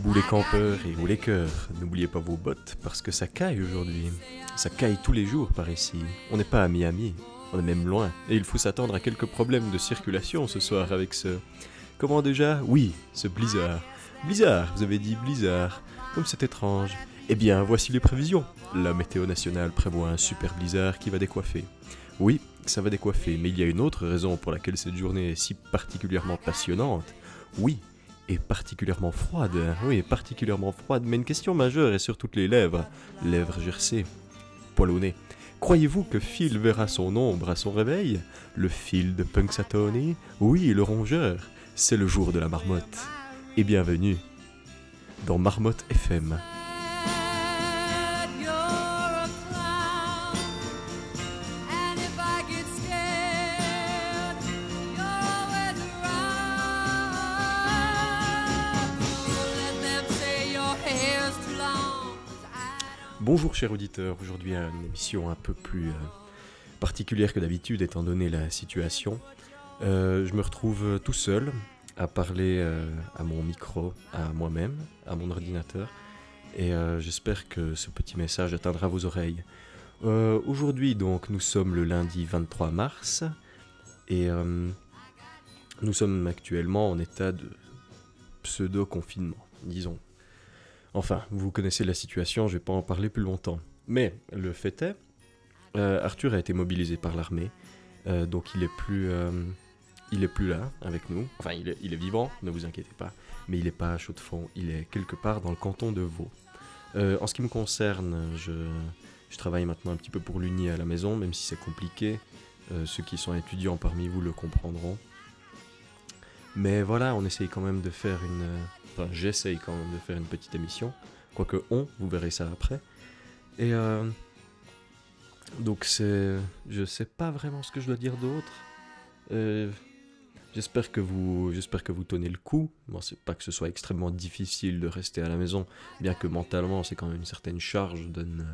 Debout les campeurs et haut les cœurs, n'oubliez pas vos bottes parce que ça caille aujourd'hui. Ça caille tous les jours par ici. On n'est pas à Miami, on est même loin. Et il faut s'attendre à quelques problèmes de circulation ce soir avec ce... Comment déjà? Oui, ce blizzard. Blizzard, vous avez dit blizzard. Comme c'est étrange. Eh bien, voici les prévisions. La météo nationale prévoit un super blizzard qui va décoiffer. Oui, ça va décoiffer, mais il y a une autre raison pour laquelle cette journée est si particulièrement passionnante. Oui, et particulièrement froide. Oui, particulièrement froide, mais une question majeure est sur toutes les lèvres. Lèvres gercées, poil au nez. Croyez-vous que Phil verra son ombre à son réveil? Le Phil de Punxsutawney? Oui, le rongeur. C'est le jour de la marmotte. Et bienvenue dans Marmotte FM. Bonjour chers auditeurs, aujourd'hui une émission un peu plus euh, particulière que d'habitude étant donné la situation. Euh, je me retrouve tout seul à parler euh, à mon micro, à moi-même, à mon ordinateur, et j'espère que ce petit message atteindra vos oreilles. Aujourd'hui donc nous sommes le lundi 23 mars, et nous sommes actuellement en état de pseudo-confinement, disons. Enfin, vous connaissez la situation, je vais pas en parler plus longtemps. Mais le fait est, euh, Arthur a été mobilisé par l'armée, euh, donc il est plus, euh, il plus là avec nous. Enfin, il est, vivant, ne vous inquiétez pas, mais il est pas à chaud de fond. Il est quelque part dans le canton de Vaud. En ce qui me concerne, je, je travaille maintenant un petit peu pour l'Uni à la maison, même si c'est compliqué. Ceux qui sont étudiants parmi vous le comprendront. Mais voilà, on essaye quand même de faire une. J'essaye quand même de faire une petite émission. Quoique on, vous verrez ça après. Et euh, donc c'est, je sais pas vraiment ce que je dois dire d'autre. Euh, j'espère que vous, j'espère que vous tenez le coup. Bon, c'est pas que ce soit extrêmement difficile de rester à la maison, bien que mentalement c'est quand même une certaine charge de ne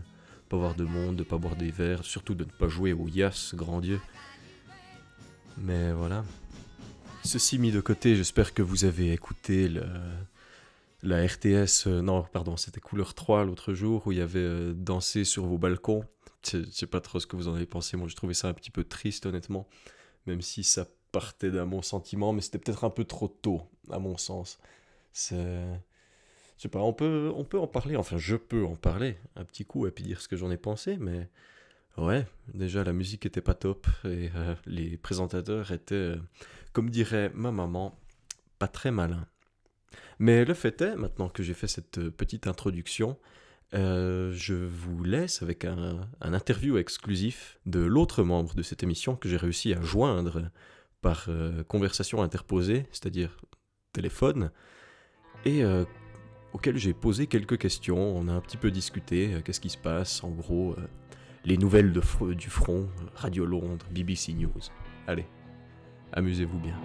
pas voir de monde, de pas boire des verres, surtout de ne pas jouer au Yas, grand Dieu. Mais voilà. Ceci mis de côté, j'espère que vous avez écouté le, la RTS, euh, non, pardon, c'était Couleur 3 l'autre jour où il y avait euh, Danser sur vos balcons. Je sais pas trop ce que vous en avez pensé, moi je trouvais ça un petit peu triste honnêtement, même si ça partait d'un bon sentiment, mais c'était peut-être un peu trop tôt, à mon sens. C'est... Je sais pas, on peut, on peut en parler, enfin je peux en parler un petit coup et puis dire ce que j'en ai pensé, mais ouais, déjà la musique était pas top et euh, les présentateurs étaient, euh, comme dirait ma maman, pas très malins. Mais le fait est, maintenant que j'ai fait cette euh, petite introduction, euh, je vous laisse avec un, interview exclusif de l'autre membre de cette émission que j'ai réussi à joindre par euh, conversation interposée, c'est-à-dire téléphone, et auquel j'ai posé quelques questions. On a un petit peu discuté, qu'est-ce qui se passe, en gros, les nouvelles de du front, Radio Londres, BBC News. Allez, amusez-vous bien.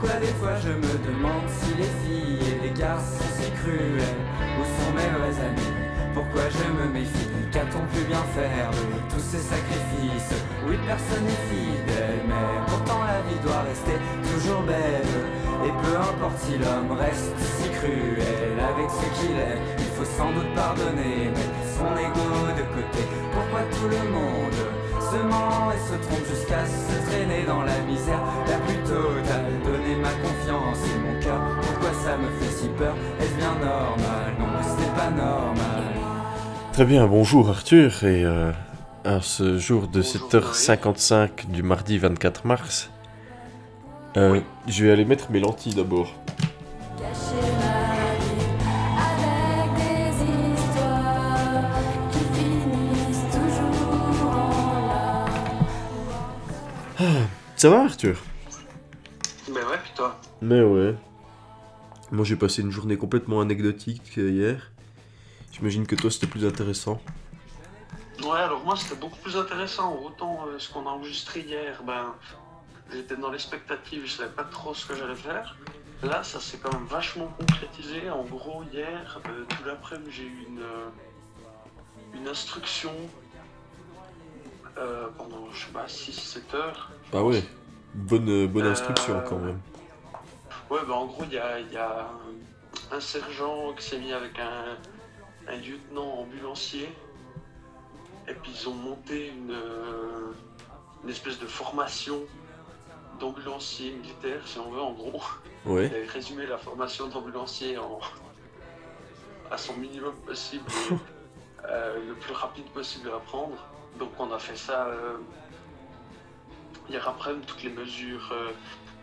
Pourquoi des fois je me demande si les filles et les garçons sont si cruels Où sont mes vrais amis? Pourquoi je me méfie? Qu'a-t-on pu bien faire de tous ces sacrifices? Oui, personne n'est fidèle, mais pourtant la vie doit rester toujours belle. Et peu importe si l'homme reste si cruel avec ce qu'il est Il faut sans doute pardonner, mettre son ego de côté. Pourquoi tout le monde se ment et se trompe jusqu'à se traîner dans la misère la plus totale. Donner ma confiance et mon cœur, pourquoi ça me fait si peur? Est-ce bien normal? Non, ce n'est pas normal. Très bien, bonjour Arthur, et euh, à ce jour de 7h55 du mardi 24 mars, euh, je vais aller mettre mes lentilles d'abord. Ça va Arthur? Ben ouais, puis toi? Mais ouais. Moi j'ai passé une journée complètement anecdotique euh, hier. J'imagine que toi c'était plus intéressant. Ouais, alors moi c'était beaucoup plus intéressant. Autant euh, ce qu'on a enregistré hier, ben j'étais dans l'expectative, je savais pas trop ce que j'allais faire. Là, ça s'est quand même vachement concrétisé. En gros, hier, euh, tout l'après-midi, j'ai eu une, euh, une instruction pendant, je sais pas, 6-7 heures. Ah ouais, bonne, euh, bonne Euh, instruction quand même. Ouais, bah en gros, il y a, il y a un, sergent qui s'est mis avec un, un lieutenant ambulancier. Et puis ils ont monté une, euh, une espèce de formation d'ambulancier militaire, si on veut, en gros. Ouais, Et résumer la formation d'ambulancier en, à son minimum possible euh, le plus rapide possible à prendre. Donc on a fait ça euh, hier après, toutes les mesures euh,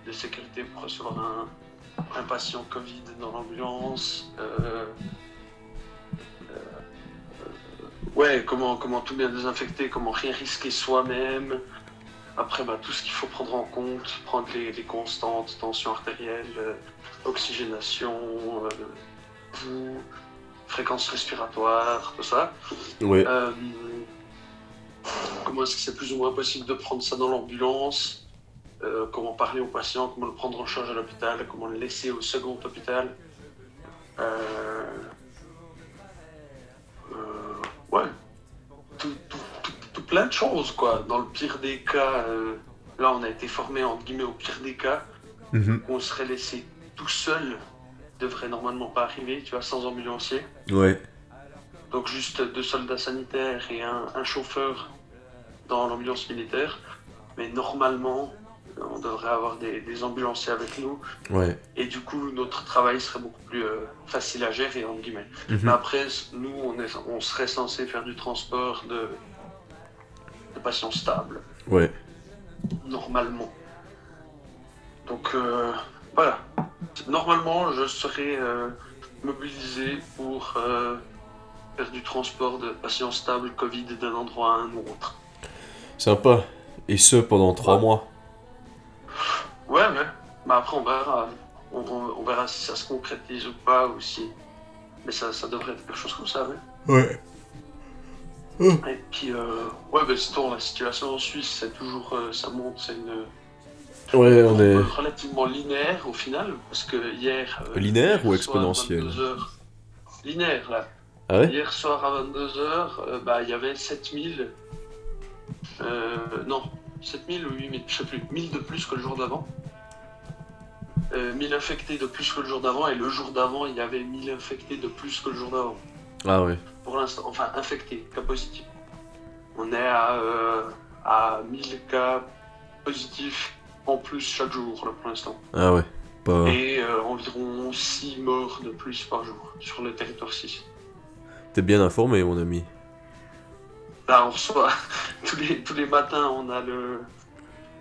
de sécurité pour recevoir un, un patient Covid dans l'ambulance. euh, euh, ouais, comment, comment tout bien désinfecter, comment rien risquer soi-même. Après, bah, tout ce qu'il faut prendre en compte, prendre les, les constantes, tension artérielle, euh, oxygénation, pouls, fréquence respiratoire, tout ça. ouais, comment est-ce que c'est plus ou moins possible de prendre ça dans l'ambulance Euh, Comment parler au patient Comment le prendre en charge à l'hôpital Comment le laisser au second hôpital Euh, euh, Ouais. Tout, tout- tout- tout plein de choses, quoi. Dans le pire des cas, là, on a été formé, entre guillemets, au pire des cas, mhm, on serait laissé tout seul. Devrait normalement pas arriver, tu vois, sans ambulancier. ouais, Donc juste deux soldats sanitaires et un, un chauffeur dans l'ambulance militaire. Mais normalement, euh, on devrait avoir des, des ambulanciers avec nous. ouais. Et du coup, notre travail serait beaucoup plus euh, facile à gérer, entre guillemets. mhm. Mais après, nous, on, est, on serait censé faire du transport de, de patients stables, Ouais, normalement. Donc euh, voilà. Normalement, je serais euh, mobilisé pour faire du transport de patients stables Covid d'un endroit à un autre. Sympa. Et ce pendant trois Ouais. mois. Ouais, ouais. Mais après, on verra. On, on- on verra si ça se concrétise ou pas, ou si. Mais ça, ça devrait être quelque chose comme ça, ouais. Ouais. Et puis, euh, ouais, ben, sinon, la situation en Suisse, c'est toujours. euh, ça monte, c'est une. Ouais, on est. relativement linéaire au final, parce que hier. euh, Linéaire ou hier soir, exponentiel 22 heures, Linéaire, là. Ah ouais? Hier soir à 22h, bah, il y avait 7000. Euh, non, 7000 ou 8000, je sais plus. 1000 de plus que le jour d'avant. Euh, 1000 infectés de plus que le jour d'avant, et le jour d'avant, il y avait 1000 infectés de plus que le jour d'avant. Ah ouais. Pour l'instant, enfin infectés, cas positifs. On est à, euh, à 1000 cas positifs en plus chaque jour, là, pour l'instant. Ah ouais. Pas... Et euh, environ 6 morts de plus par jour sur le territoire 6. T'es bien informé, mon ami. Là, on reçoit tous les, tous les matins, on a le,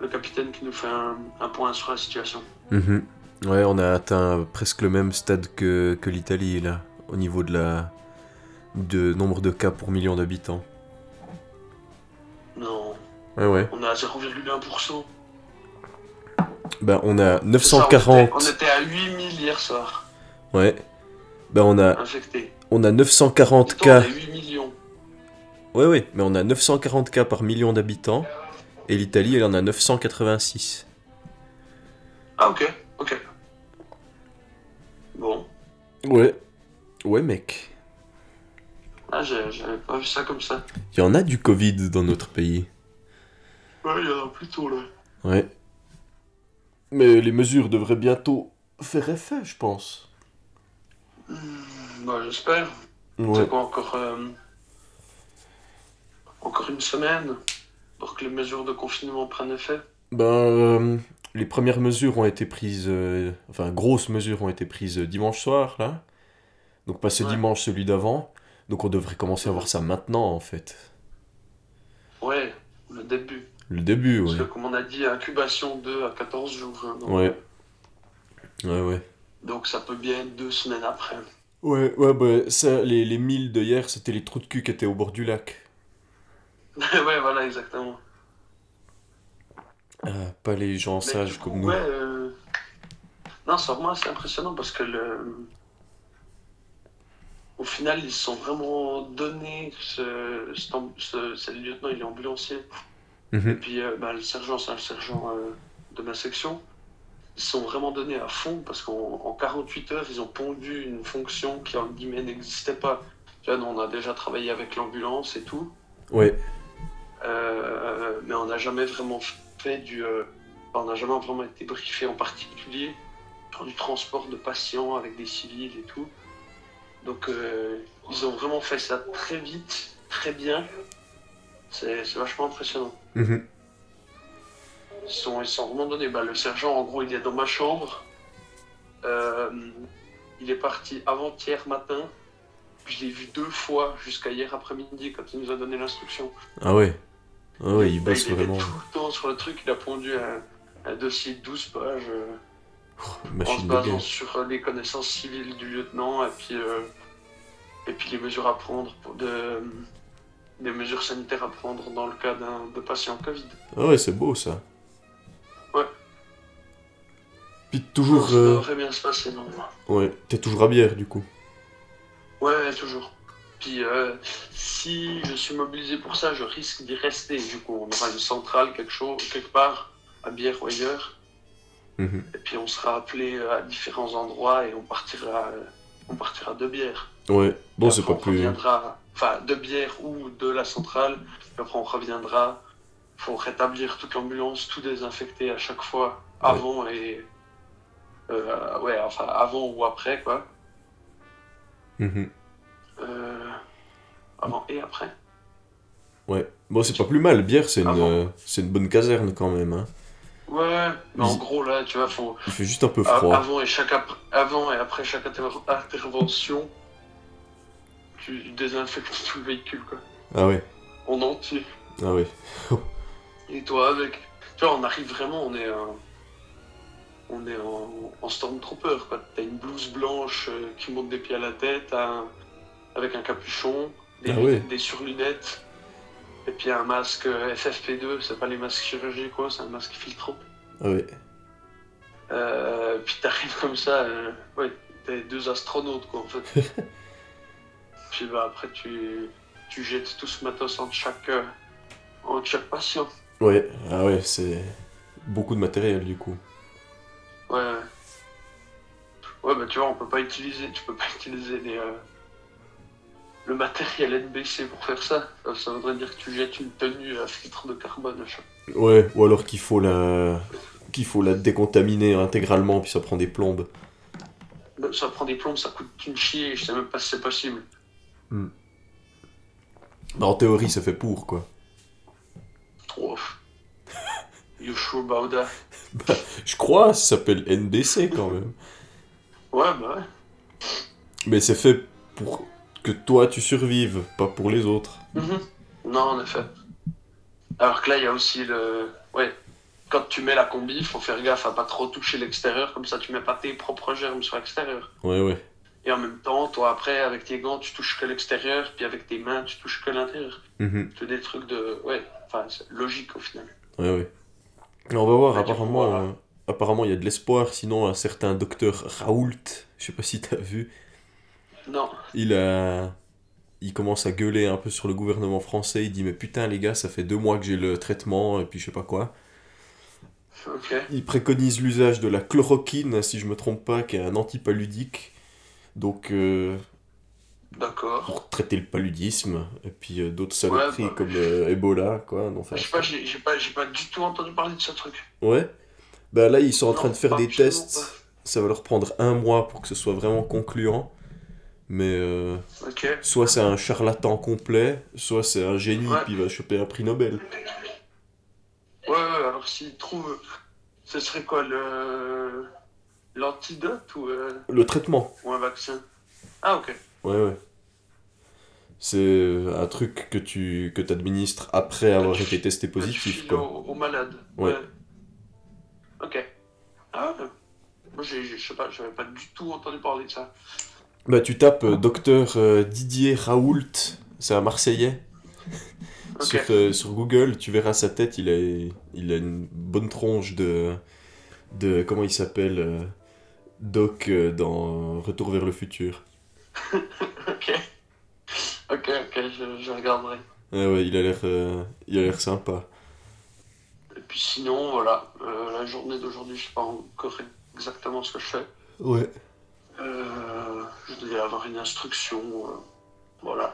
le capitaine qui nous fait un, un point sur la situation. Mhm. Ouais, on a atteint presque le même stade que, que l'Italie, là, au niveau de la de nombre de cas pour million d'habitants. Non, Ouais, ouais. on est à 0,1%. Ben, on a Ça, 940. on, était, on était à 8000 hier soir, Ouais. Ben, on a, infectés. on a 940 Pourtant, cas. On est 8 millions. Ouais, ouais, mais on a 940 cas par million d'habitants. Et l'Italie, elle en a 986. Ah, ok, ok. Bon, Ouais. Ouais, mec. ah, j'avais pas vu ça comme ça. Il y en a du Covid dans notre pays. Ouais, il y en a plutôt là. Ouais. Mais les mesures devraient bientôt faire effet, je pense. Bah, j'espère. Ouais. C'est quoi encore euh, Encore une semaine pour que les mesures de confinement prennent effet Ben, euh, les premières mesures ont été prises, euh, enfin, grosses mesures ont été prises dimanche soir, là. Donc, pas ce Ouais. dimanche, celui d'avant. Donc, on devrait commencer à voir ça maintenant, en fait. Ouais, le début. Le début, Parce ouais. que comme on a dit, incubation 2 à 14 jours. hein, donc, Ouais. Ouais, ouais. donc ça peut bien être deux semaines après. Ouais, ouais, bah, ça, les, les 1000 de hier, c'était les trous de cul qui étaient au bord du lac. ouais, voilà, exactement. Ah, pas les gens Mais sages coup, comme nous. Ouais, euh, non, c'est vraiment assez impressionnant parce que le... Au final, ils se sont vraiment donné. Ce, ce- c'est le lieutenant, il est ambulancier. Et Mhm. puis euh, bah, le sergent, c'est un sergent euh, de ma section. ils se sont vraiment donnés à fond parce qu'en en 48 heures, ils ont pondu une fonction qui, en guillemets, n'existait pas. Nous, on a déjà travaillé avec l'ambulance et tout, Ouais. Euh, mais on n'a jamais vraiment fait du. euh, on n'a jamais vraiment été briefé en particulier sur du transport de patients avec des civils et tout. Donc, euh, ils ont vraiment fait ça très vite, très bien. C'est c'est vachement impressionnant. Mhm. Ils sont, ils sont vraiment donnés. Bah, le sergent, en gros, il est dans ma chambre. Euh, il est parti avant-hier matin. Je l'ai vu deux fois jusqu'à hier après-midi quand il nous a donné l'instruction. Ah ouais. Ah ouais, il bosse vraiment. tout le temps sur le truc. Il a pondu un, un dossier de 12 pages euh, en se basant sur les connaissances civiles du lieutenant et puis, euh, et puis les mesures à prendre, pour de, des mesures sanitaires à prendre dans le cas d'un de patient Covid. Ah ouais, c'est beau ça. Ouais. Puis toujours. Ça euh, devrait bien se passer normalement. Ouais, t'es toujours à bière du coup. Ouais, toujours. Puis euh, si je suis mobilisé pour ça, je risque d'y rester. Du coup, on aura une centrale, quelque chose, quelque part, à Bière ou ailleurs. Mhm. Et puis on sera appelé à différents endroits et on partira, euh, on partira de bière. Ouais, bon, c'est pas on plus. reviendra, enfin, de bière ou de la centrale. Et après, on reviendra. faut rétablir toute l'ambulance, tout désinfecter à chaque fois, avant et. euh, ouais, enfin, avant ou après, quoi. Mhm. Euh, avant et après. Ouais. Bon, c'est pas plus mal. Bière, c'est une, euh, c'est une bonne caserne quand même. Hein. Ouais, mais en gros, là, tu vois, faut. Il fait juste un peu froid. Avant et, chaque ap- avant et après chaque inter- intervention, tu désinfectes tout le véhicule, quoi. Ah ouais. En entier. Ah ouais. Et toi, avec? Tu vois, on arrive vraiment, on est. un- On est en, en Stormtrooper, quoi. T'as une blouse blanche euh, qui monte des pieds à la tête, un- avec un capuchon, des, Ah des surlunettes, et puis un masque euh, FFP2, c'est pas les masques chirurgicaux, c'est un masque filtrant. Ah ouais. Euh, puis t'arrives comme ça, euh, ouais, t'es deux astronautes quoi en fait. puis bah après tu, tu jettes tout ce matos entre chaque, euh, entre chaque patient. Ouais. Ah ouais, c'est beaucoup de matériel du coup. Ouais. ouais. Ouais bah tu vois on peut pas utiliser, tu peux pas utiliser les, le matériel NBC pour faire ça. ça. ça voudrait dire que tu jettes une tenue à filtre de carbone à chaque. Ouais, ou alors qu'il faut la qu'il faut la décontaminer intégralement puis ça prend des plombes. Bah, Ça prend des plombes, ça coûte une chier, je sais même pas si c'est possible. Bah, en théorie, ça fait pour quoi. Oh. You sure about that? Je crois, ça s'appelle NBC quand même. Ouais bah ouais. Mais c'est fait pour que toi tu survives, pas pour les autres. Mhm. Non, en effet. Alors que là, il y a aussi le. Ouais. Quand tu mets la combi, il faut faire gaffe à pas trop toucher l'extérieur, comme ça tu mets pas tes propres germes sur l'extérieur. Ouais, ouais. Et en même temps, toi après, avec tes gants, tu touches que l'extérieur, puis avec tes mains, tu touches que l'intérieur. Mhm. C'est des trucs de. Ouais, enfin, c'est logique au final. Ouais, ouais. On va voir, Ouais, du coup, apparemment, voilà. euh, apparemment il y a de l'espoir. Sinon, un certain docteur Raoult, je sais pas si t'as vu, Non. il a. Il commence à gueuler un peu sur le gouvernement français. Il dit Mais putain, les gars, ça fait deux mois que j'ai le traitement, et puis je sais pas quoi. Il préconise l'usage de la chloroquine, si je me trompe pas, qui est un antipaludique. Donc, euh, D'accord. pour traiter le paludisme, et puis euh, d'autres saloperies bah, comme euh, Ebola, quoi. Non, Je sais pas, j'ai pas, pas du tout entendu parler de ce truc. Ouais. Bah là, ils sont en Non, train de faire des tests. Ça va leur prendre un mois pour que ce soit vraiment concluant. Mais euh, soit c'est un charlatan complet, soit c'est un génie Ouais. puis il va choper un prix Nobel. Ouais, ouais, alors s'ils trouvent. Ce serait quoi le. L'antidote ou, euh, Le traitement. ou un vaccin Ah, ok. Ouais, ouais. C'est un truc que tu que administres après avoir été testé positif, quoi. Aux malades. Ouais. Ok. Ah ouais. Moi, je sais pas, j'avais pas du tout entendu parler de ça. Bah, tu tapes euh, docteur euh, Didier Raoult, c'est un Marseillais. Sur, euh, sur Google, tu verras sa tête, il a, il a une bonne tronche de. de comment il s'appelle euh, Doc euh, dans Retour vers le futur. Ok. Ok, ok, je, je regarderai. Ah ouais, il a l'air euh, il a l'air sympa. puis sinon, voilà, euh, la journée d'aujourd'hui, je sais pas encore exactement ce que je fais. Ouais. Euh, je devais avoir une instruction, euh, voilà.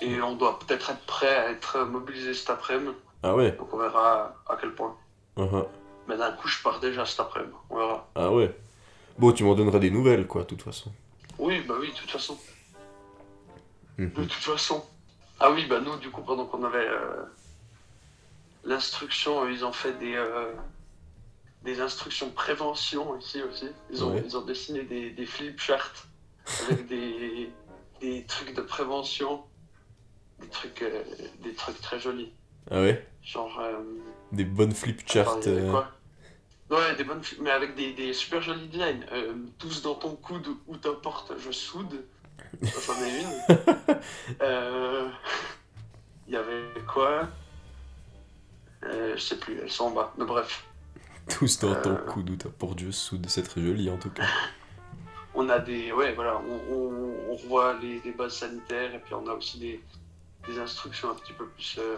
Et on doit peut-être être prêt à être mobilisé cet après-midi, Ah ouais? donc on verra à quel point. Uh-huh. Mais d'un coup, je pars déjà cet après-midi, on verra. Ah ouais. Bon, tu m'en donneras des nouvelles, quoi, de toute façon. Oui, bah oui, de toute façon. Mhm. De toute façon. Ah oui, bah nous, du coup, pendant qu'on avait euh, l'instruction, ils ont fait des, euh, des instructions prévention ici aussi. Ils ont, Ouais. ils ont dessiné des, des flip charts avec des, des trucs de prévention, des trucs, euh, des trucs très jolis. Ah ouais? Genre. euh, Des bonnes flip charts. avait euh, Ouais, des bonnes, mais avec des, des super jolis designs. Euh, tous dans ton coude ou ta porte, je soude. C'en est une. Il y avait quoi? Je sais plus, elles sont en bas. Mais bref, Tous dans ton coude ou ta Dieu soude, c'est très joli en tout cas. on a des. Ouais, voilà, on, on, on revoit les, les bases sanitaires et puis on a aussi des, des instructions un petit peu plus. euh,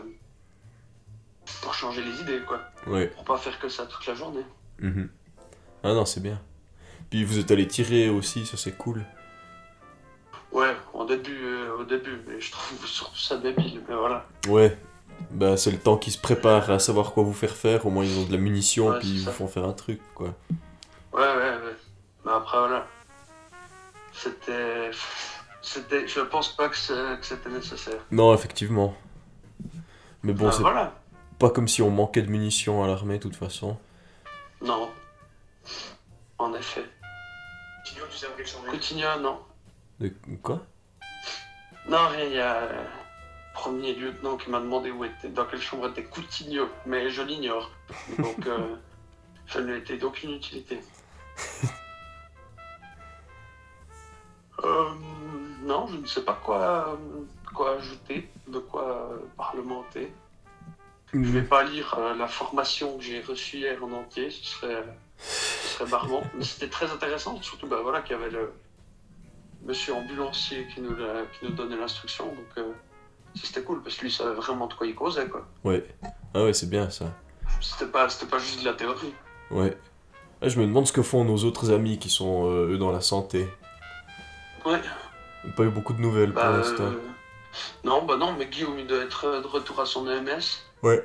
pour changer les idées, quoi. Ouais. Pour pas faire que ça toute la journée. Mhm. Ah non, c'est bien. Puis vous êtes allé tirer aussi, ça c'est cool. Ouais, au début, euh, au début, mais je trouve surtout ça débile, mais voilà. Ouais. Bah c'est le temps qu'ils se préparent à savoir quoi vous faire faire, au moins ils ont de la munition Ouais, puis ils vous font faire un truc quoi. Ouais, ouais, ouais. Mais après, voilà. C'était. C'était. Je pense pas que c'est- que c'était nécessaire. Non, effectivement. Mais bon, Enfin, c'est voilà. pas comme si on manquait de munitions à l'armée de toute façon. Non. En effet. Coutinho, non. De quoi? Non, rien, il y a. Premier lieutenant qui m'a demandé où était, dans quelle chambre était Coutinho, mais je l'ignore. Donc, euh, je ne d'aucune utilité. Euh, non, je ne sais pas quoi, quoi ajouter, de quoi parlementer. Je vais pas lire euh, la formation que j'ai reçue hier en entier, ce serait, ce serait barbant. Mais c'était très intéressant, surtout bah, voilà, qu'il y avait le monsieur ambulancier qui nous, l'a- qui nous donnait l'instruction. Donc ça, c'était cool, parce que lui savait vraiment de quoi il causait. Quoi. Ouais. Ah ouais, c'est bien ça. C'était, pas, c'était pas juste de la théorie. Ouais. Ah, je me demande ce que font nos autres amis qui sont euh, eux dans la santé. Ouais, Pas eu beaucoup de nouvelles pour bah, l'instant. euh, non, bah non, mais Guillaume il doit être euh, de retour à son EMS. Ouais.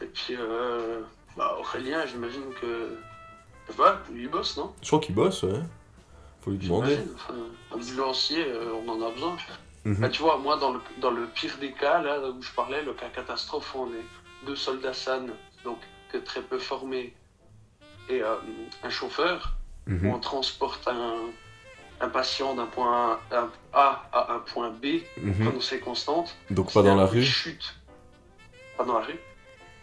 Et puis euh, bah, Aurélien, j'imagine que. Lui il bosse, non? Je crois qu'il bosse, ouais. Faut lui demander. Enfin, ambulancier, on en a besoin. Mhm. Bah, tu vois, moi, dans le, dans le pire des cas, là où je parlais, le cas catastrophe, on est deux soldats SAN, donc que très peu formés, et euh, un chauffeur, où Mhm. on transporte un, un patient d'un point A à un point B, Mhm. c'est constante. Donc pas dans la rue. chute. Pas dans la rue.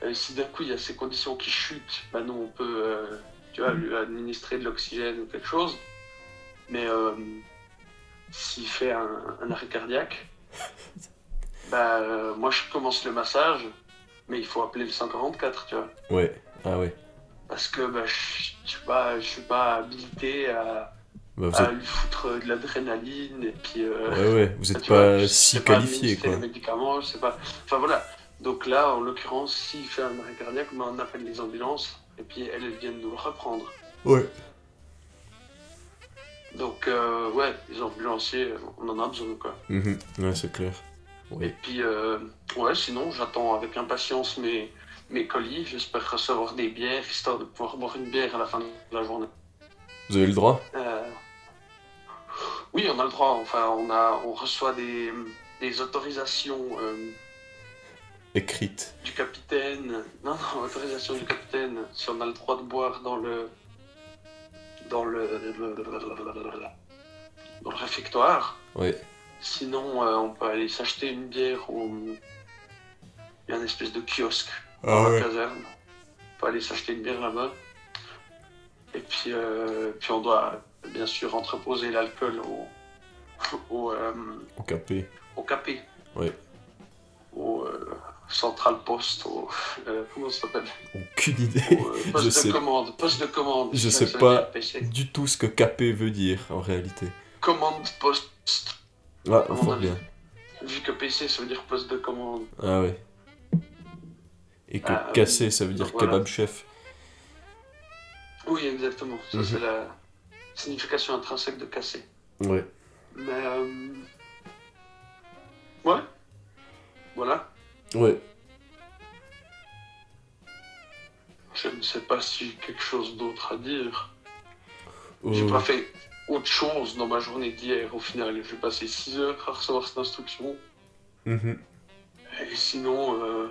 Euh, si d'un coup il y a ces conditions qui chutent, bah nous on peut euh, tu vois, lui administrer de l'oxygène ou quelque chose. Mais euh, s'il fait un, un arrêt cardiaque, bah euh, moi je commence le massage, mais il faut appeler le 144, tu vois. Ouais. Ah ouais. Parce que bah, je je suis pas, je suis pas habilité à, Bah, à êtes... lui foutre de l'adrénaline et puis. euh, Ouais, ouais. Vous êtes tu vois, pas si qualifié, quoi. les médicaments, je sais pas. Enfin voilà. Donc là, en l'occurrence, s'il fait un arrêt cardiaque, ben, on appelle les ambulances et puis elles, elles viennent nous le reprendre. Ouais. Donc euh, ouais, les ambulanciers, on en a besoin quoi. Mhm. Ouais, c'est clair. Et puis euh, ouais, sinon j'attends avec impatience mes, mes colis. J'espère recevoir des bières histoire de pouvoir boire une bière à la fin de la journée. Vous avez le droit Euh, Oui, on a le droit. Enfin, on a, on reçoit des, des autorisations. euh, Écrite. du capitaine. Non, non, autorisation du capitaine. Si on a le droit de boire dans le. Dans le. dans le réfectoire. Ouais. Sinon, euh, on peut aller s'acheter une bière au. Il y a une espèce de kiosque Ah dans la caserne. On peut aller s'acheter une bière là-bas. Et puis, euh, puis on doit bien sûr entreposer l'alcool au. au. euh, Au capé. au capé. Ouais. Au euh, central post, au. euh, comment ça s'appelle? Aucune idée. Au, euh, Poste Je de sais- commande. Poste de commande. Je sais pas. Du tout ce que capé veut dire en réalité. Commande poste. Ah, avis. bien. Vu que PC ça veut dire poste de commande. Ah ouais. Et que Ah, casser, ça veut dire voilà. kebab chef. Oui, exactement. Ça, Mhm. c'est la signification intrinsèque de casser. Ouais. Mais. euh, Ouais. Voilà. Ouais. Je ne sais pas si j'ai quelque chose d'autre à dire. J'ai Euh, pas fait autre chose dans ma journée d'hier au final. J'ai passé 6 heures à recevoir cette instruction. mhm. Et sinon, euh,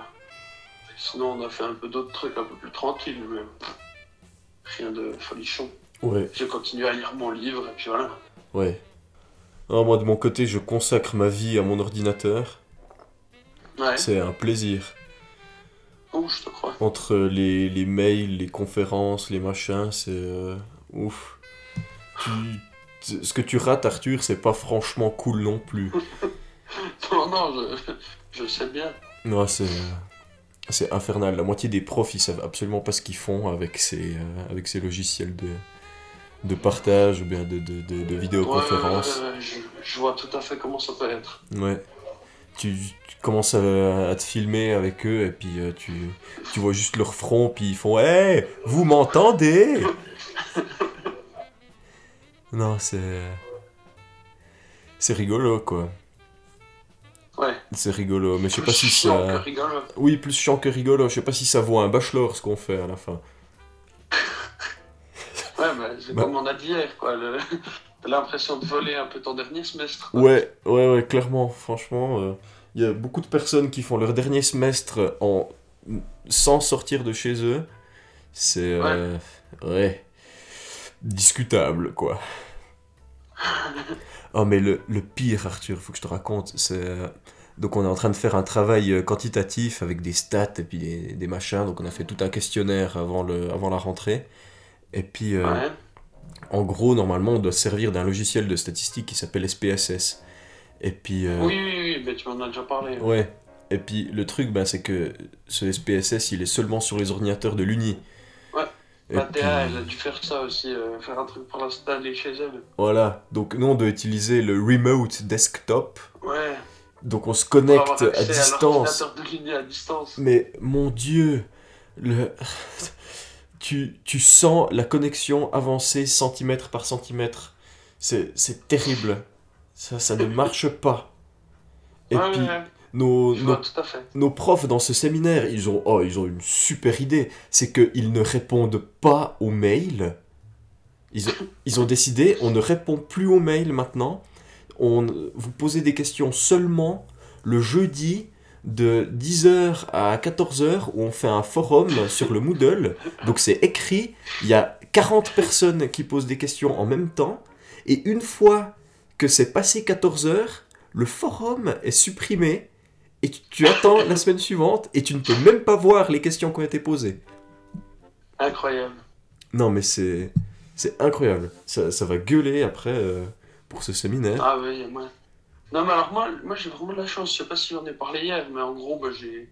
sinon on a fait un peu d'autres trucs un peu plus tranquilles, mais rien de folichon. Ouais. J'ai continué à lire mon livre et puis voilà. Ouais. Ah, moi, de mon côté, je consacre ma vie à mon ordinateur. Ouais. C'est un plaisir. Oh, je te crois. Entre les, les mails, les conférences, les machins, c'est... euh, ouf. Tu- Ce que tu rates, Arthur, c'est pas franchement cool non plus. Non, non, je, je sais bien. Non, c'est... euh, C'est infernal. La moitié des profs, ils savent absolument pas ce qu'ils font avec ces, euh, avec ces logiciels de, de partage ou bien de, de, de, de Ouais, vidéoconférence. ouais, ouais, je, je vois tout à fait comment ça peut être. Ouais. Tu, tu commences à, à te filmer avec eux et puis euh, tu, tu vois juste leur front puis ils font Hey, vous m'entendez? Non, c'est. C'est rigolo quoi. Ouais. C'est rigolo, mais je sais pas si Chiant que ça. rigolo. Oui, plus chiant que rigolo, je sais pas si ça vaut un bachelor ce qu'on fait à la fin. Ouais, bah, c'est Bah. comme on a dit hier, quoi. le- T'as l'impression de voler un peu ton dernier semestre. Ouais, ouais, ouais, clairement, franchement, il y a beaucoup de personnes qui font leur dernier semestre en sans sortir de chez eux. C'est euh, ouais. discutable quoi. Oh mais le, le pire Arthur, faut que je te raconte, c'est euh, donc on est en train de faire un travail euh, quantitatif avec des stats et puis des, des machins, donc on a fait tout un questionnaire avant le avant la rentrée. Et puis euh, Ouais. En gros, normalement, on doit se servir d'un logiciel de statistique qui s'appelle SPSS. Et puis, euh, Oui, oui, oui, mais tu m'en as déjà parlé. ouais. Et puis, le truc, ben, c'est que ce SPSS, il est seulement sur les ordinateurs de l'Uni. Ouais. Et Ma puis, elle a dû faire ça aussi, euh, faire un truc pour l'installer chez elle. voilà. Donc, nous, on doit utiliser le remote desktop. Ouais. Donc, on se connecte à distance. l'ordinateur de l'Uni à distance. Mais mon Dieu, le... tu, tu sens la connexion avancer centimètre par centimètre. C'est c'est terrible. Ça, ça ne marche pas. Et ouais, puis, ouais, ouais, nos, profs dans ce séminaire, ils ont, oh, ils ont une super idée. C'est qu'ils ne répondent pas aux mails. Ils ont, ils ont décidé, on ne répond plus aux mails maintenant. On, vous posez des questions seulement le jeudi de 10h à 14h où on fait un forum sur le Moodle. Donc c'est écrit, il y a 40 personnes qui posent des questions en même temps. Et une fois que c'est passé 14h, le forum est supprimé et tu, tu attends la semaine suivante et tu ne peux même pas voir les questions qui ont été posées. Incroyable. Non mais c'est c'est incroyable. Ça, ça va gueuler après euh, pour ce séminaire. Ah oui, moi. Non, mais alors moi, moi j'ai vraiment de la chance. Je sais pas si j'en ai parlé hier, mais en gros, bah, j'ai.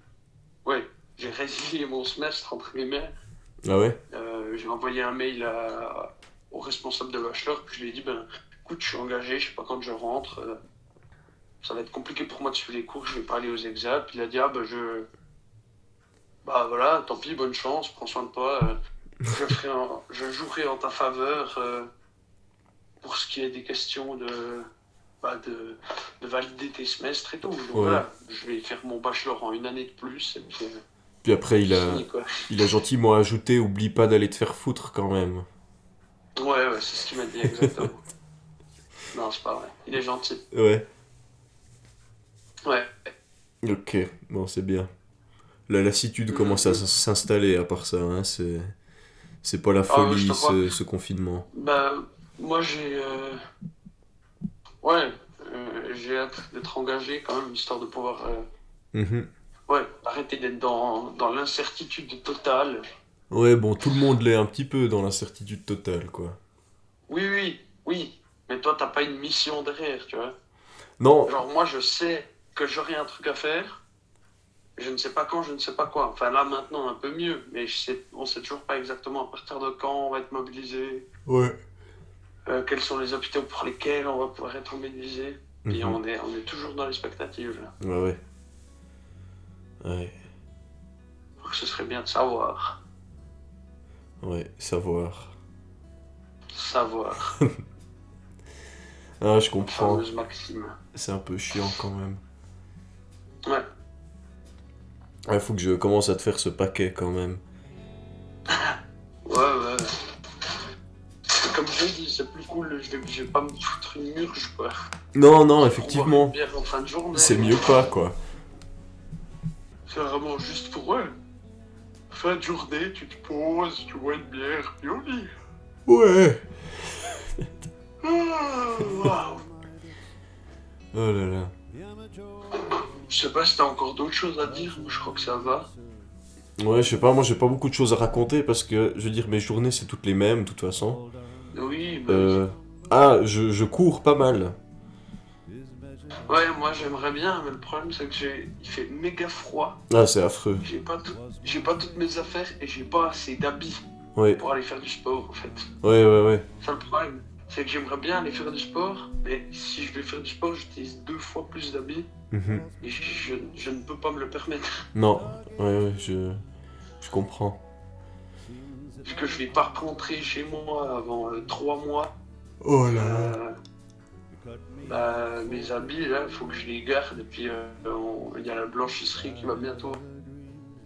Ouais, j'ai résilié mon semestre, entre guillemets. Ah ouais? Euh, j'ai envoyé un mail à- au responsable de bachelor, puis je lui ai dit ben, écoute, je suis engagé, je sais pas quand je rentre. euh, ça va être compliqué pour moi de suivre les cours, je vais pas aller aux examens. Puis il a dit ah ben je. Bah voilà, tant pis, bonne chance, prends soin de toi. euh, je, ferai en- je jouerai en ta faveur pour ce qui est des questions de. Bah, de, de valider tes semestres et tout. Donc Ouais. voilà, je vais faire mon bachelor en une année de plus et puis. euh, Puis après il a, fini, il a gentiment ajouté oublie pas d'aller te faire foutre quand même. Ouais, ouais, c'est ce qu'il m'a dit exactement. non, c'est pas vrai. Il est gentil. Ouais. Ouais. Ok, bon c'est bien. La lassitude commence à s- s'installer à part ça, hein, c'est... C'est pas la Ah folie ce confinement. Bah, moi j'ai. euh, Ouais, euh, j'ai hâte d'être engagé quand même, histoire de pouvoir. euh, Mhm. Ouais, arrêter d'être dans, dans l'incertitude totale. Ouais bon tout le monde l'est un petit peu dans l'incertitude totale quoi. Oui, oui, oui. Mais toi, t'as pas une mission derrière, tu vois. Non, Genre, moi, je sais que j'aurai un truc à faire. Je ne sais pas quand, je ne sais pas quoi. Enfin, là, maintenant, un peu mieux. Mais je sais, on sait toujours pas exactement à partir de quand on va être mobilisé. ouais. Euh, quels sont les hôpitaux pour lesquels on va pouvoir être mobilisé. Et Mhm. on, est, on est toujours dans l'expectative, là. Ouais ouais. Ouais. ce serait bien de savoir. Ouais, savoir. Savoir. Ah, je comprends. Fameuse maxime. C'est un peu chiant quand même. Ouais. Il faut que je commence à te faire ce paquet quand même. C'est plus cool, je vais, je vais pas me foutre une murge, quoi. Non, non, effectivement. en fin. C'est mieux pas, quoi. C'est vraiment juste pour eux. Fin de journée, tu te poses, tu bois une bière, puis on lit. Ouais. Waouh. Oh là là. Je sais pas si t'as encore d'autres choses à dire, mais je crois que ça va. Ouais, je sais pas, moi j'ai pas beaucoup de choses à raconter parce que, je veux dire, mes journées c'est toutes les mêmes de toute façon. Oui, bah, Euh... Ah, je, je cours pas mal. ouais, moi j'aimerais bien, mais le problème c'est que j'ai, il fait méga froid. Ah, c'est affreux. J'ai pas tout, j'ai pas toutes mes affaires et j'ai pas assez d'habits Ouais, pour aller faire du sport en fait. ouais, ouais, ouais. Ça le problème, c'est que j'aimerais bien aller faire du sport, mais si je vais faire du sport, j'utilise deux fois plus d'habits Mhm. et je, je- je ne peux pas me le permettre. Non, ouais, ouais, je, je comprends. Que je vais pas rentrer chez moi avant euh, trois mois. Oh là Euh, bah, mes habits, là, faut que je les garde. Et puis, euh, il y a la blanchisserie qui va bientôt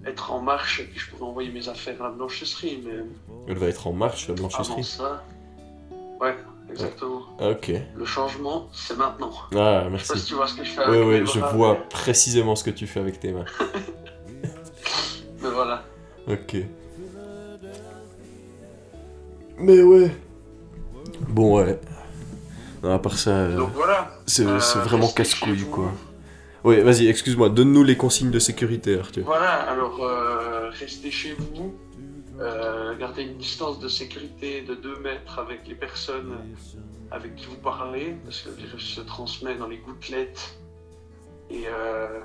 être en marche. Et puis, je pourrais envoyer mes affaires à la blanchisserie. Mais Elle va être en marche, la avant blanchisserie. ça. Ouais, exactement. Ah, ok. Le changement, c'est maintenant. Ah, Je sais pas si merci. tu vois ce que je fais Ouais, avec ouais, mes je bras, vois mais- précisément ce que tu fais avec tes mains. Mais voilà. Ok. Mais ouais. Bon, ouais. Non, à part ça, euh, Donc voilà. c'est euh, c'est vraiment casse-couille, quoi. Ouais, vas-y, excuse-moi, donne-nous les consignes de sécurité, Arthur. Voilà, alors euh, restez chez vous. Euh, gardez une distance de sécurité de 2 mètres avec les personnes avec qui vous parlez, parce que le virus se transmet dans les gouttelettes. Et euh,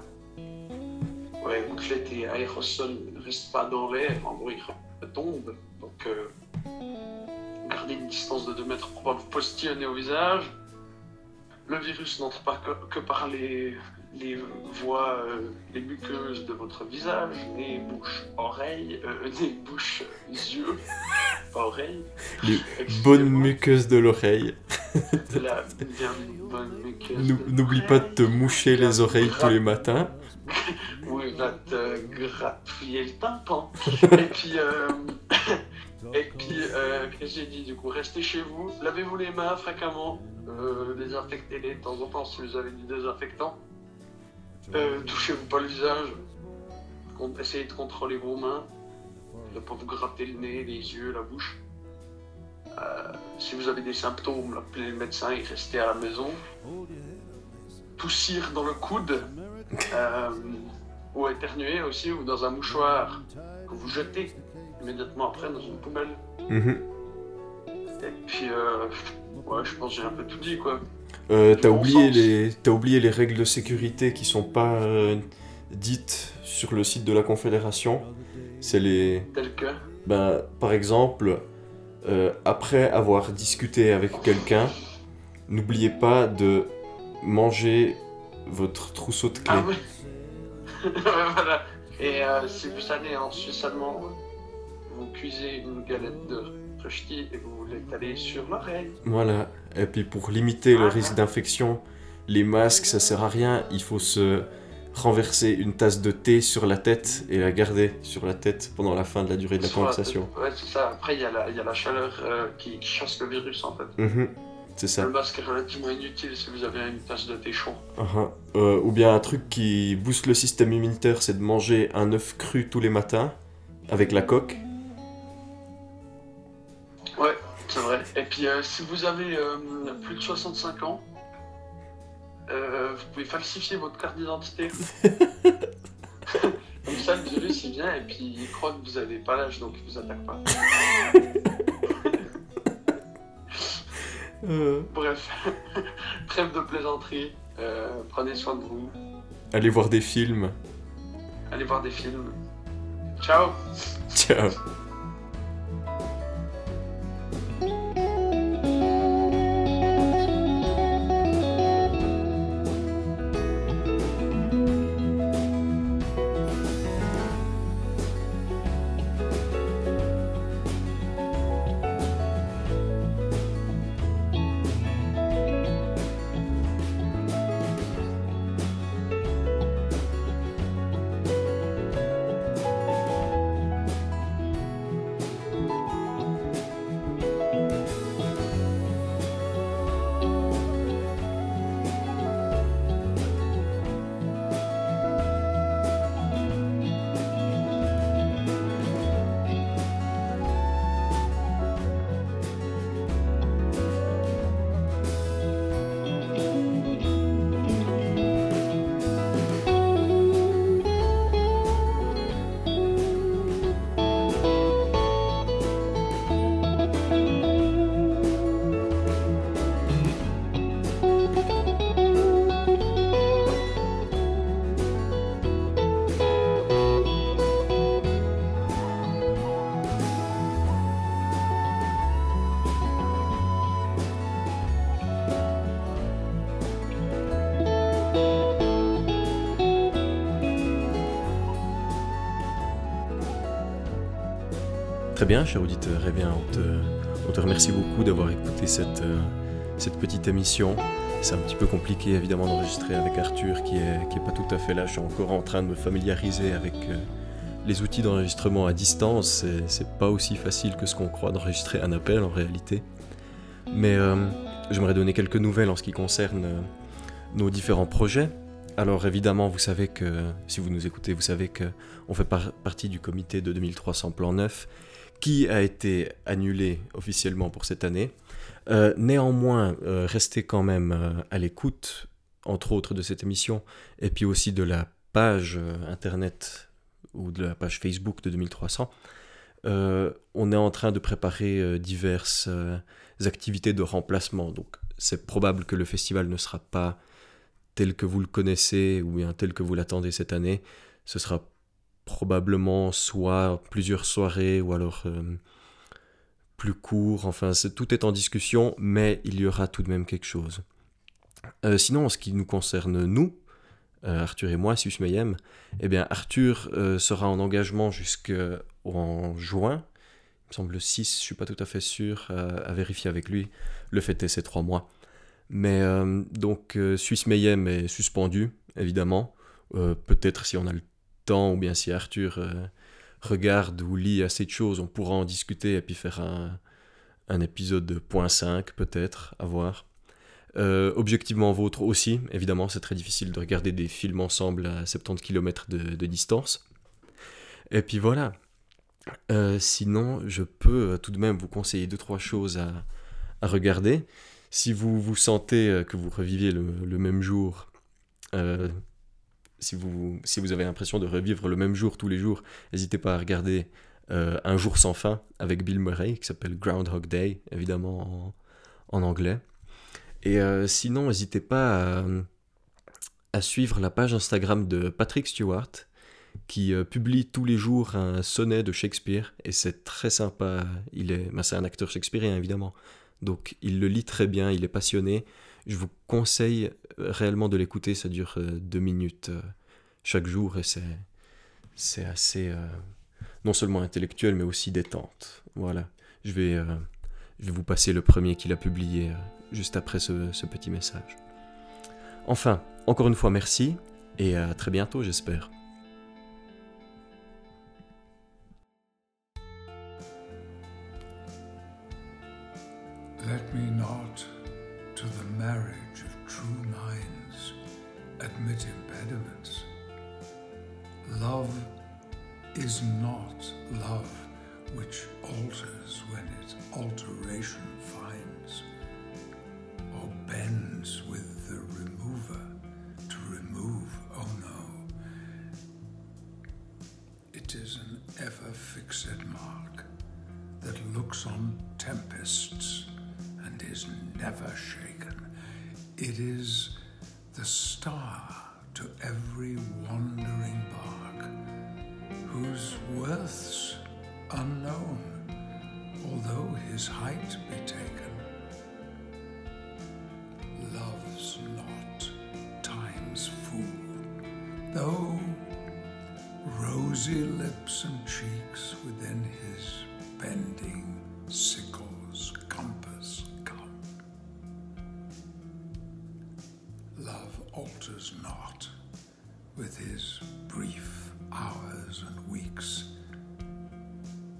ouais, gouttelettes et aérosols ne restent pas dans l'air, en gros ils tombent. Donc euh, gardez une distance de 2 mètres pour pas vous postillonner au visage. Le virus n'entre pas que, que par les, les voies, euh, les muqueuses de votre visage, nez, bouche, oreille, euh, nez, bouche, yeux, pas oreille. Les Excusez-moi. Bonne muqueuse de l'oreille. De la N'oublie pas de te moucher les oreilles tous les matins. Oui, va te grappiller le tympan. et puis, euh, et puis, euh, qu'est-ce que j'ai dit du coup Restez chez vous, lavez-vous les mains fréquemment, euh, désinfectez-les de temps en temps si vous avez du désinfectant. Touchez-vous pas le visage. Essayez de contrôler vos mains, de pas vous gratter le nez, les yeux, la bouche. Euh, si vous avez des symptômes, appelez le médecin et restez à la maison. Toussir dans le coude, euh, ou éternuer aussi, ou dans un mouchoir que vous jetez immédiatement après dans une poubelle. Mhm. Et puis, euh, ouais, je pense que j'ai un peu tout dit quoi. Euh, T'as oublié, les... t'as oublié les règles de sécurité qui sont pas euh, dites sur le site de la Confédération. C'est les. Tel que. Ben, par exemple, euh, après avoir discuté avec quelqu'un, n'oubliez pas de manger votre trousseau de clés. Ah ouais voilà. Et euh, si vous allez en Suisse allemande, vous cuisez une galette de rösti et vous l'étalez sur l'oreille. Voilà. Et puis pour limiter le Ah, risque d'infection, les masques ça sert à rien. Il faut se renverser une tasse de thé sur la tête et la garder sur la tête pendant la fin de la durée de la Sur conversation. Ouais, c'est ça. Après, il y, a la- il y a la chaleur euh, qui, qui chasse le virus en fait. Mhm. C'est ça. Le masque est relativement inutile si vous avez une tasse de thé chaud. Uh-huh. Euh, ou bien un truc qui booste le système immunitaire, c'est de manger un œuf cru tous les matins avec la coque. Ouais, c'est vrai. Et puis, euh, si vous avez euh, plus de 65 ans, euh, vous pouvez falsifier votre carte d'identité. Comme ça, le virus, il vient et puis il croit que vous n'avez pas l'âge, donc il vous attaque pas. Euh, Bref, trêve de plaisanterie. euh, prenez soin de vous. allez voir des films. Allez voir des films. Ciao Ciao. Très bien, cher auditeur, eh bien, on te, remercie beaucoup d'avoir écouté cette, euh, cette petite émission. C'est un petit peu compliqué évidemment d'enregistrer avec Arthur qui est, qui est pas tout à fait là. Je suis encore en train de me familiariser avec euh, les outils d'enregistrement à distance. C'est- pas aussi facile que ce qu'on croit d'enregistrer un appel en réalité. Mais euh, j'aimerais donner quelques nouvelles en ce qui concerne euh, nos différents projets. Alors évidemment, vous savez que, si vous nous écoutez, vous savez que on fait par- partie du comité de 2300 Plan 9 qui a été annulé officiellement pour cette année. Euh, néanmoins, euh, restez quand même euh, à l'écoute, entre autres de cette émission, et puis aussi de la page internet ou de la page Facebook de 2300. Euh, on est en train de préparer diverses activités de remplacement, donc c'est probable que le festival ne sera pas tel que vous le connaissez ou bien tel que vous l'attendez cette année. Ce sera probablement soit plusieurs soirées ou alors euh, plus court. Enfin, tout est en discussion, mais il y aura tout de même quelque chose. Euh, sinon, en ce qui nous concerne, nous, euh, Arthur et moi, Sus Mayhem, eh bien, Arthur sera en engagement jusqu'en juin. Il me semble le 6, je suis pas tout à fait sûr, à vérifier avec lui. Le fait est, c'est trois mois. Mais donc, Suisse Mayhem est suspendu, évidemment. Peut-être si on a le ou bien si Arthur euh, regarde ou lit assez de choses, on pourra en discuter et puis faire un, un épisode de point 5, peut-être, à voir. Euh, objectivement vôtre aussi, évidemment, c'est très difficile de regarder des films ensemble à 70 km de, distance. Et puis voilà. Euh, sinon, je peux tout de même vous conseiller deux, trois choses à, regarder. Si vous vous sentez que vous reviviez le, même jour, si, vous, si vous avez l'impression de revivre le même jour tous les jours, n'hésitez pas à regarder euh, Un jour sans fin avec Bill Murray, qui s'appelle Groundhog Day, évidemment en, anglais. Et euh, sinon, n'hésitez pas à, à suivre la page Instagram de Patrick Stewart, qui euh, publie tous les jours un sonnet de Shakespeare, et c'est très sympa. Il est, ben, c'est un acteur shakespearien, évidemment. Donc il le lit très bien, il est passionné. Je vous conseille euh, réellement de l'écouter, ça dure euh, deux minutes euh, chaque jour, et c'est, c'est assez... non seulement intellectuel, mais aussi détente. Voilà. Je vais, je vais vous passer le premier qu'il a publié juste après ce, ce petit message. Enfin, encore une fois, merci et à très bientôt, j'espère. Marriage of true minds admit impediments. Love is not love which alters when it alteration finds, or bends with the remover to remove, oh no. It is an ever fixed mark that looks on tempests and is never shaken. It is the star to every wandering bark, whose worth's unknown, although his height be taken. Love's not time's fool, though rosy lips and cheeks within his bending sickle's compass alters not with his brief hours and weeks,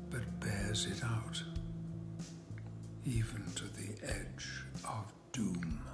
but bears it out, even to the edge of doom.